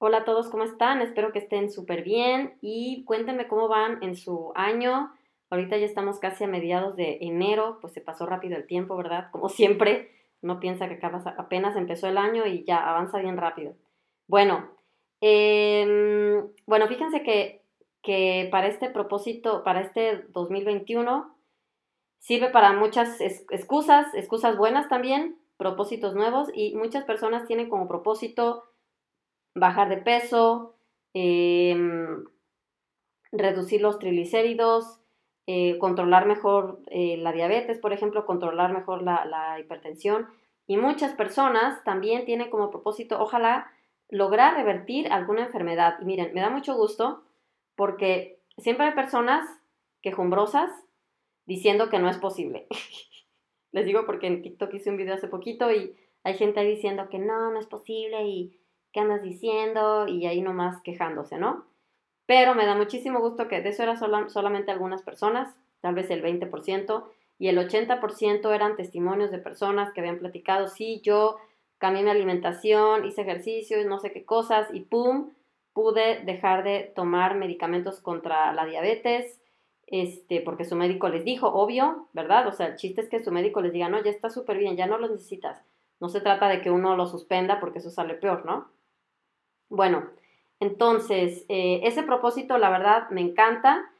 Hola a todos, ¿cómo están? Espero que estén súper bien y cuéntenme cómo van en su año. Ahorita ya estamos casi a mediados de enero, pues se pasó rápido el tiempo, ¿verdad? Como siempre, uno piensa que apenas empezó el año y ya avanza bien rápido. Bueno, em, bueno, fíjense que, que, para este propósito, para este 2021, sirve para muchas excusas, excusas buenas también, propósitos nuevos y muchas personas tienen como propósito bajar de peso, em, reducir los triglicéridos, eh, controlar mejor eh, la diabetes, por ejemplo, controlar mejor la, hipertensión. Y muchas personas también tienen como propósito, ojalá, lograr revertir alguna enfermedad. Y miren, me da mucho gusto porque siempre hay personas quejumbrosas diciendo que no es posible. Les digo porque en TikTok hice un video hace poquito y hay gente ahí diciendo que no, no es posible y ¿qué andas diciendo? Y ahí nomás quejándose, ¿no? Pero me da muchísimo gusto que de eso eran solamente algunas personas, tal vez el 20%, y el 80% eran testimonios de personas que habían platicado, sí, yo cambié mi alimentación, hice ejercicios, no sé qué cosas, y ¡pum! pude dejar de tomar medicamentos contra la diabetes, este, porque su médico les dijo, obvio, ¿verdad? O sea, el chiste es que su médico les diga, no, ya está súper bien, ya no lo necesitas. No se trata de que uno lo suspenda porque eso sale peor, ¿no? Bueno, entonces, eh, ese propósito, la verdad, me encanta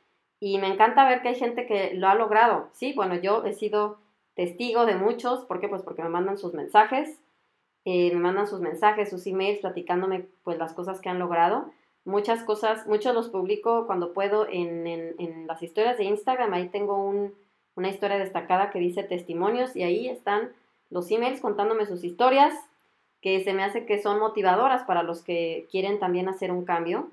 y me encanta ver que hay gente que lo ha logrado. Sí, bueno, yo he sido testigo de muchos. ¿Por qué? Pues porque me mandan sus mensajes, eh, me mandan sus mensajes, sus emails platicándome pues las cosas que han logrado. Muchas cosas, muchos los publico cuando puedo en, en, las historias de Instagram. Ahí tengo una historia destacada que dice testimonios y ahí están los emails contándome sus historias que se me hace que son motivadoras para los que quieren también hacer un cambio.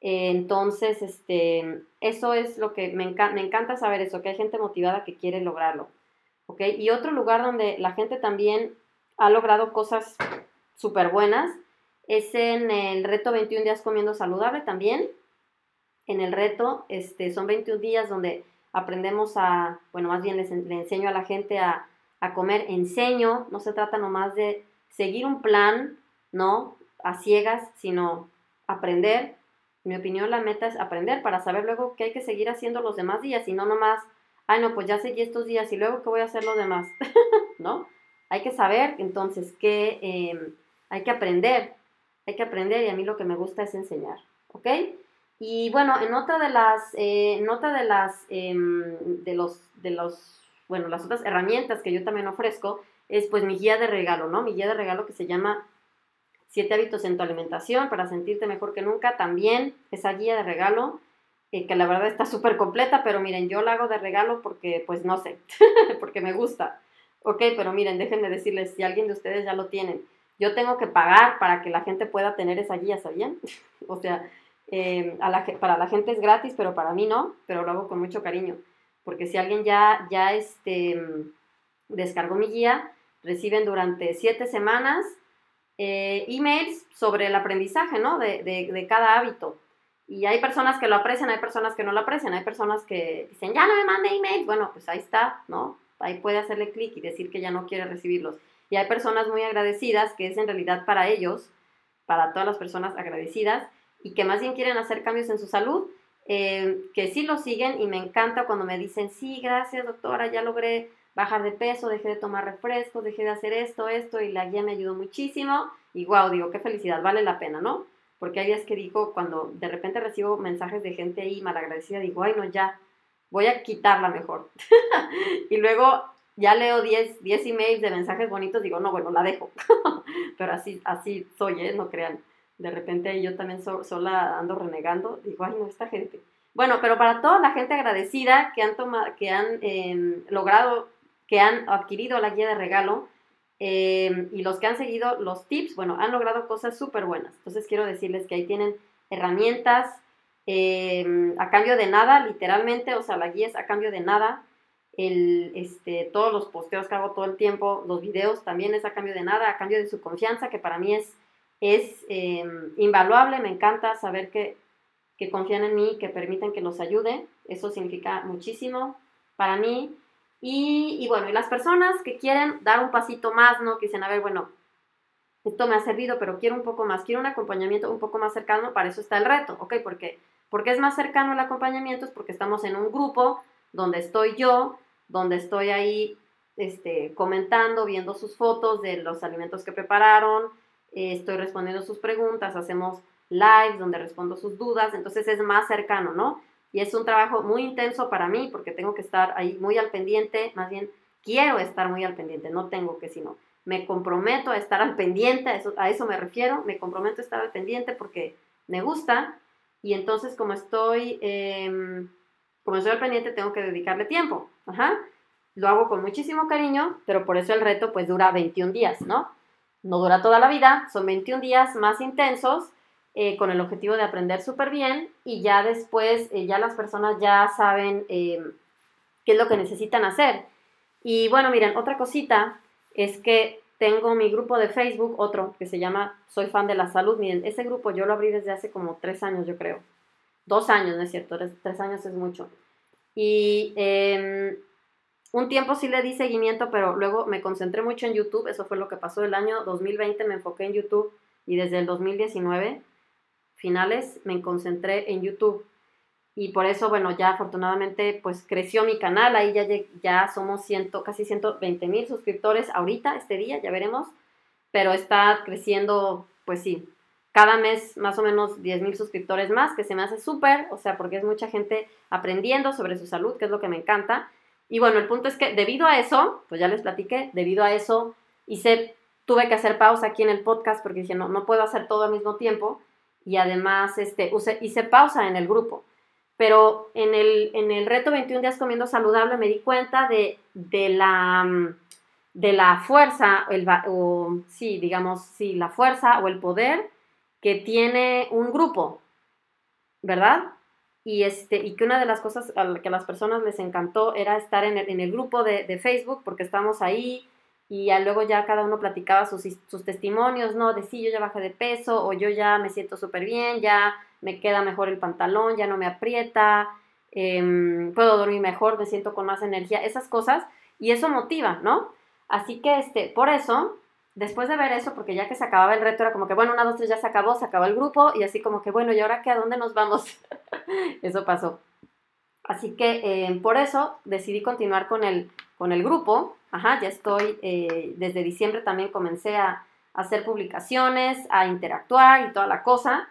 Eh, entonces, este, eso es lo que me, me, encanta saber eso, que hay gente motivada que quiere lograrlo. ¿ok? Y otro lugar donde la gente también ha logrado cosas súper buenas es en el reto 21 días comiendo saludable también. En el reto, este, son 21 días donde aprendemos a, bueno, más bien le enseño a la gente a, a comer, enseño, no se trata nomás de seguir un plan, no a ciegas, sino aprender. En mi opinión, la meta es aprender para saber luego qué hay que seguir haciendo los demás días y no nomás, ay, no, pues ya seguí estos días y luego qué voy a hacer los demás, ¿no? Hay que saber entonces que em, hay que aprender, hay que aprender y a mí lo que me gusta es enseñar, ¿ok? Y bueno, en otra de las, eh, de las, em, de los, de los, bueno, las otras herramientas que yo también ofrezco es pues mi guía de regalo, ¿no? Mi guía de regalo que se llama Siete hábitos en tu alimentación para sentirte mejor que nunca. También esa guía de regalo, eh, que la verdad está súper completa, pero miren, yo la hago de regalo porque pues no sé, porque me gusta. Ok, pero miren, déjenme decirles, si alguien de ustedes ya lo tienen, yo tengo que pagar para que la gente pueda tener esa guía, ¿sabían? o sea, eh, para la gente es gratis, pero para mí no, pero lo hago con mucho cariño. Porque si alguien ya, ya este, descargó mi guía, reciben durante siete semanas eh, emails sobre el aprendizaje, ¿no? De, cada hábito. Y hay personas que lo aprecian, hay personas que no lo aprecian, hay personas que dicen, ya no me mande emails. Bueno, pues ahí está, ¿no? Ahí puede hacerle clic y decir que ya no quiere recibirlos. Y hay personas muy agradecidas, que es en realidad para ellos, para todas las personas agradecidas, y que más bien quieren hacer cambios en su salud, eh, que sí lo siguen y me encanta cuando me dicen, sí, gracias doctora, ya logré bajar de peso, dejé de tomar refrescos, dejé de hacer esto, esto, y la guía me ayudó muchísimo. Y wow, digo, qué felicidad, vale la pena, ¿no? Porque hay días que digo, cuando de repente recibo mensajes de gente ahí malagradecida, digo, ay, no, ya, voy a quitarla mejor. y luego ya leo 10, 10 emails de mensajes bonitos, digo, no, bueno, la dejo. Pero así, así soy, ¿eh? No crean. De repente yo también sola ando renegando, digo, ay, no, esta gente. Bueno, pero para toda la gente agradecida que han, tomado, que han em, logrado que han adquirido la guía de regalo eh, y los que han seguido los tips, bueno, han logrado cosas súper buenas. Entonces quiero decirles que ahí tienen herramientas eh, a cambio de nada, literalmente, o sea, la guía es a cambio de nada. El, este, todos los posteos que hago todo el tiempo, los videos también es a cambio de nada, a cambio de su confianza, que para mí es, es eh, invaluable. Me encanta saber que, que confían en mí, que permiten que los ayude. Eso significa muchísimo para mí. Y, bueno, y las personas que quieren dar un pasito más, ¿no? Que dicen, a ver, bueno, esto me ha servido, pero quiero un poco más, quiero un acompañamiento un poco más cercano, para eso está el reto, ¿ok? Porque, porque es más cercano el acompañamiento, es porque estamos en un grupo donde estoy yo, donde estoy ahí este, comentando, viendo sus fotos de los alimentos que prepararon, eh, estoy respondiendo sus preguntas, hacemos lives donde respondo sus dudas, entonces es más cercano, ¿no? Y es un trabajo muy intenso para mí porque tengo que estar ahí muy al pendiente, más bien quiero estar muy al pendiente, no tengo que sino me comprometo a estar al pendiente, a eso, me refiero, me comprometo a estar al pendiente porque me gusta y entonces como estoy, em, como estoy al pendiente tengo que dedicarle tiempo, ajá. Lo hago con muchísimo cariño, pero por eso el reto pues dura 21 días, ¿no? No dura toda la vida, son 21 días más intensos eh, con el objetivo de aprender súper bien y ya después eh, ya las personas ya saben em, qué es lo que necesitan hacer. Y bueno, miren, otra cosita es que tengo mi grupo de Facebook, otro que se llama Soy fan de la salud. Miren, ese grupo yo lo abrí desde hace como tres años, yo creo. Dos años, ¿no es cierto? Tres, años es mucho. Y em, un tiempo sí le di seguimiento, pero luego me concentré mucho en YouTube. Eso fue lo que pasó el año 2020. Me enfoqué en YouTube y desde el 2019, finales, me concentré en YouTube y por eso, bueno, ya afortunadamente pues creció mi canal, ahí ya, ya somos ciento, casi 120 mil suscriptores ahorita, este día, ya veremos, pero está creciendo, pues sí, cada mes más o menos 10 mil suscriptores más, que se me hace súper, o sea, porque es mucha gente aprendiendo sobre su salud, que es lo que me encanta. Y bueno, el punto es que debido a eso, pues ya les platiqué, debido a eso hice, tuve que hacer pausa aquí en el podcast porque dije, no, no puedo hacer todo al mismo tiempo. Y además, este, hice pausa en el grupo. Pero en el, en el reto 21 días comiendo saludable me di cuenta de, la, mm, de la fuerza, el, o sí, digamos, sí, la fuerza o el poder que tiene un grupo, ¿verdad? Y, este, y que una de las cosas que a las personas les encantó era estar en el, en el grupo de, de, Facebook, porque estamos ahí y ya luego ya cada uno platicaba sus, sus testimonios, ¿no? De sí, yo ya bajé de peso o yo ya me siento súper bien, ya me queda mejor el pantalón, ya no me aprieta, em, puedo dormir mejor, me siento con más energía, esas cosas, y eso motiva, ¿no? Así que, este, por eso, después de ver eso, porque ya que se acababa el reto, era como que, bueno, una, dos, tres, ya se acabó, se acabó el grupo, y así como que, bueno, ¿y ahora qué? ¿A dónde nos vamos? eso pasó. Así que em, por eso decidí continuar con el, con el grupo. Ajá, ya estoy, eh, desde diciembre también comencé a, hacer publicaciones, a interactuar y toda la cosa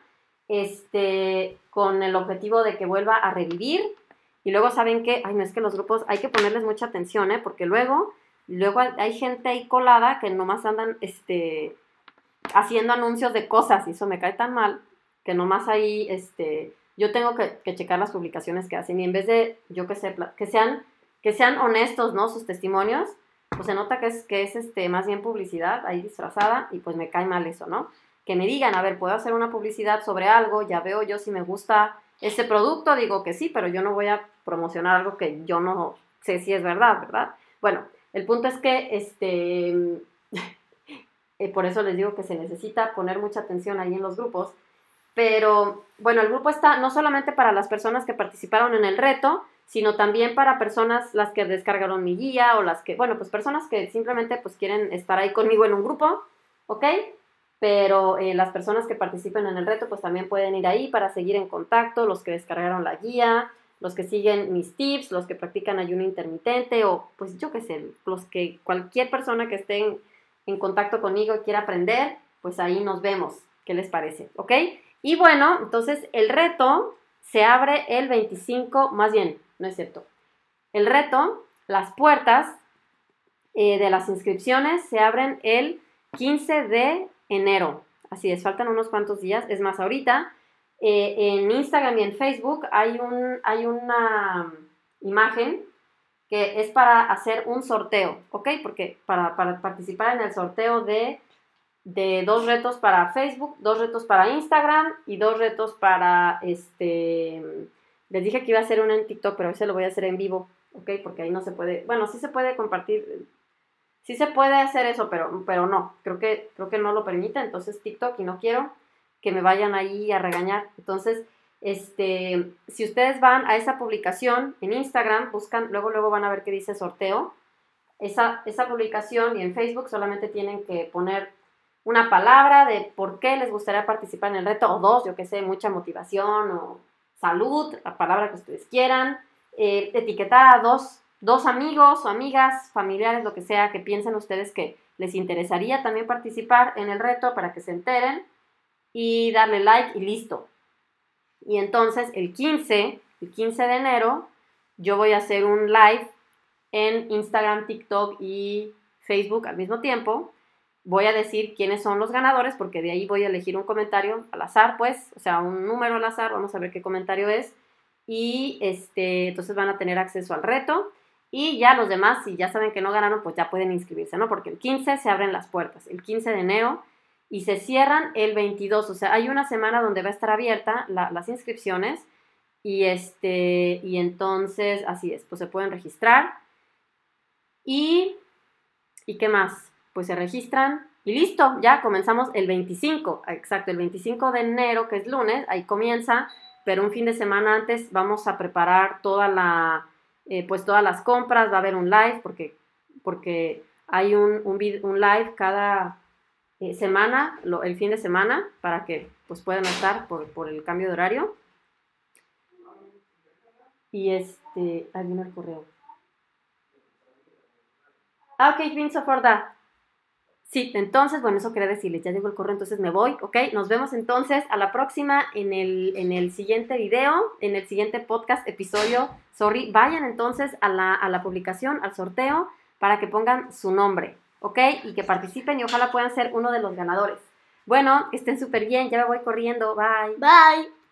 este, con el objetivo de que vuelva a revivir. Y luego saben que, ay, no es que los grupos hay que ponerles mucha atención, ¿eh? Porque luego, luego hay gente ahí colada que nomás andan, este, haciendo anuncios de cosas y eso me cae tan mal que nomás ahí, este, yo tengo que, checar las publicaciones que hacen y en vez de, yo que sé, que sean, que sean honestos, ¿no? Sus testimonios, pues se nota que es, que es, este, más bien publicidad ahí disfrazada y pues me cae mal eso, ¿no? que me digan, a ver, puedo hacer una publicidad sobre algo, ya veo yo si me gusta ese producto, digo que sí, pero yo no voy a promocionar algo que yo no sé si es verdad, ¿verdad? Bueno, el punto es que, este, eh, por eso les digo que se necesita poner mucha atención ahí en los grupos, pero bueno, el grupo está no solamente para las personas que participaron en el reto, sino también para personas las que descargaron mi guía o las que, bueno, pues personas que simplemente pues quieren estar ahí conmigo en un grupo, ¿ok? pero eh, las personas que participen en el reto pues también pueden ir ahí para seguir en contacto, los que descargaron la guía, los que siguen mis tips, los que practican ayuno intermitente o pues yo qué sé, los que cualquier persona que esté en, en contacto conmigo quiera aprender, pues ahí nos vemos. ¿Qué les parece? ¿Ok? Y bueno, entonces el reto se abre el 25, más bien, no es cierto. El reto, las puertas eh, de las inscripciones se abren el 15 de enero. Así es, faltan unos cuantos días. Es más, ahorita eh, en Instagram y en Facebook hay, un, hay una imagen que es para hacer un sorteo, ¿ok? Porque para, participar en el sorteo de, de, dos retos para Facebook, dos retos para Instagram y dos retos para este... Les dije que iba a hacer uno en TikTok, pero ese lo voy a hacer en vivo, ¿ok? Porque ahí no se puede, bueno, sí se puede compartir Sí se puede hacer eso, pero, pero no, creo que, creo que no lo permite, entonces TikTok y no quiero que me vayan ahí a regañar. Entonces, este, si ustedes van a esa publicación en Instagram, buscan, luego, luego van a ver que dice sorteo. Esa, esa publicación y en Facebook solamente tienen que poner una palabra de por qué les gustaría participar en el reto, o dos, yo que sé, mucha motivación o salud, la palabra que ustedes quieran, eh, etiquetar a dos, dos amigos o amigas, familiares, lo que sea, que piensen ustedes que les interesaría también participar en el reto para que se enteren y darle like y listo. Y entonces el 15, el 15 de enero, yo voy a hacer un live en Instagram, TikTok y Facebook al mismo tiempo voy a decir quiénes son los ganadores, porque de ahí voy a elegir un comentario al azar, pues, o sea, un número al azar, vamos a ver qué comentario es. Y este, entonces van a tener acceso al reto. Y ya los demás, si ya saben que no ganaron, pues ya pueden inscribirse, ¿no? Porque el 15 se abren las puertas, el 15 de enero, y se cierran el 22. O sea, hay una semana donde va a estar abierta las inscripciones. Y este, y entonces, así es, pues se pueden registrar. Y, ¿y qué más? Pues se registran y listo, ya comenzamos el 25, exacto, el 25 de enero, que es lunes, ahí comienza, pero un fin de semana antes vamos a preparar toda la, eh, pues todas las compras, va a haber un live, porque, porque hay un, un, un live cada eh, semana, el fin de semana, para que pues puedan estar por, por el cambio de horario. Y este, viene el correo. Ah, ok, that. Sí, entonces, bueno, eso quería decirles, ya llegó el correo, entonces me voy, ¿ok? Nos vemos entonces a la próxima en el, en el siguiente video, en el siguiente podcast, episodio, sorry, vayan entonces a la, a la publicación, al sorteo, para que pongan su nombre, ¿ok? Y que participen y ojalá puedan ser uno de los ganadores. Bueno, estén súper bien, ya me voy corriendo, bye. Bye.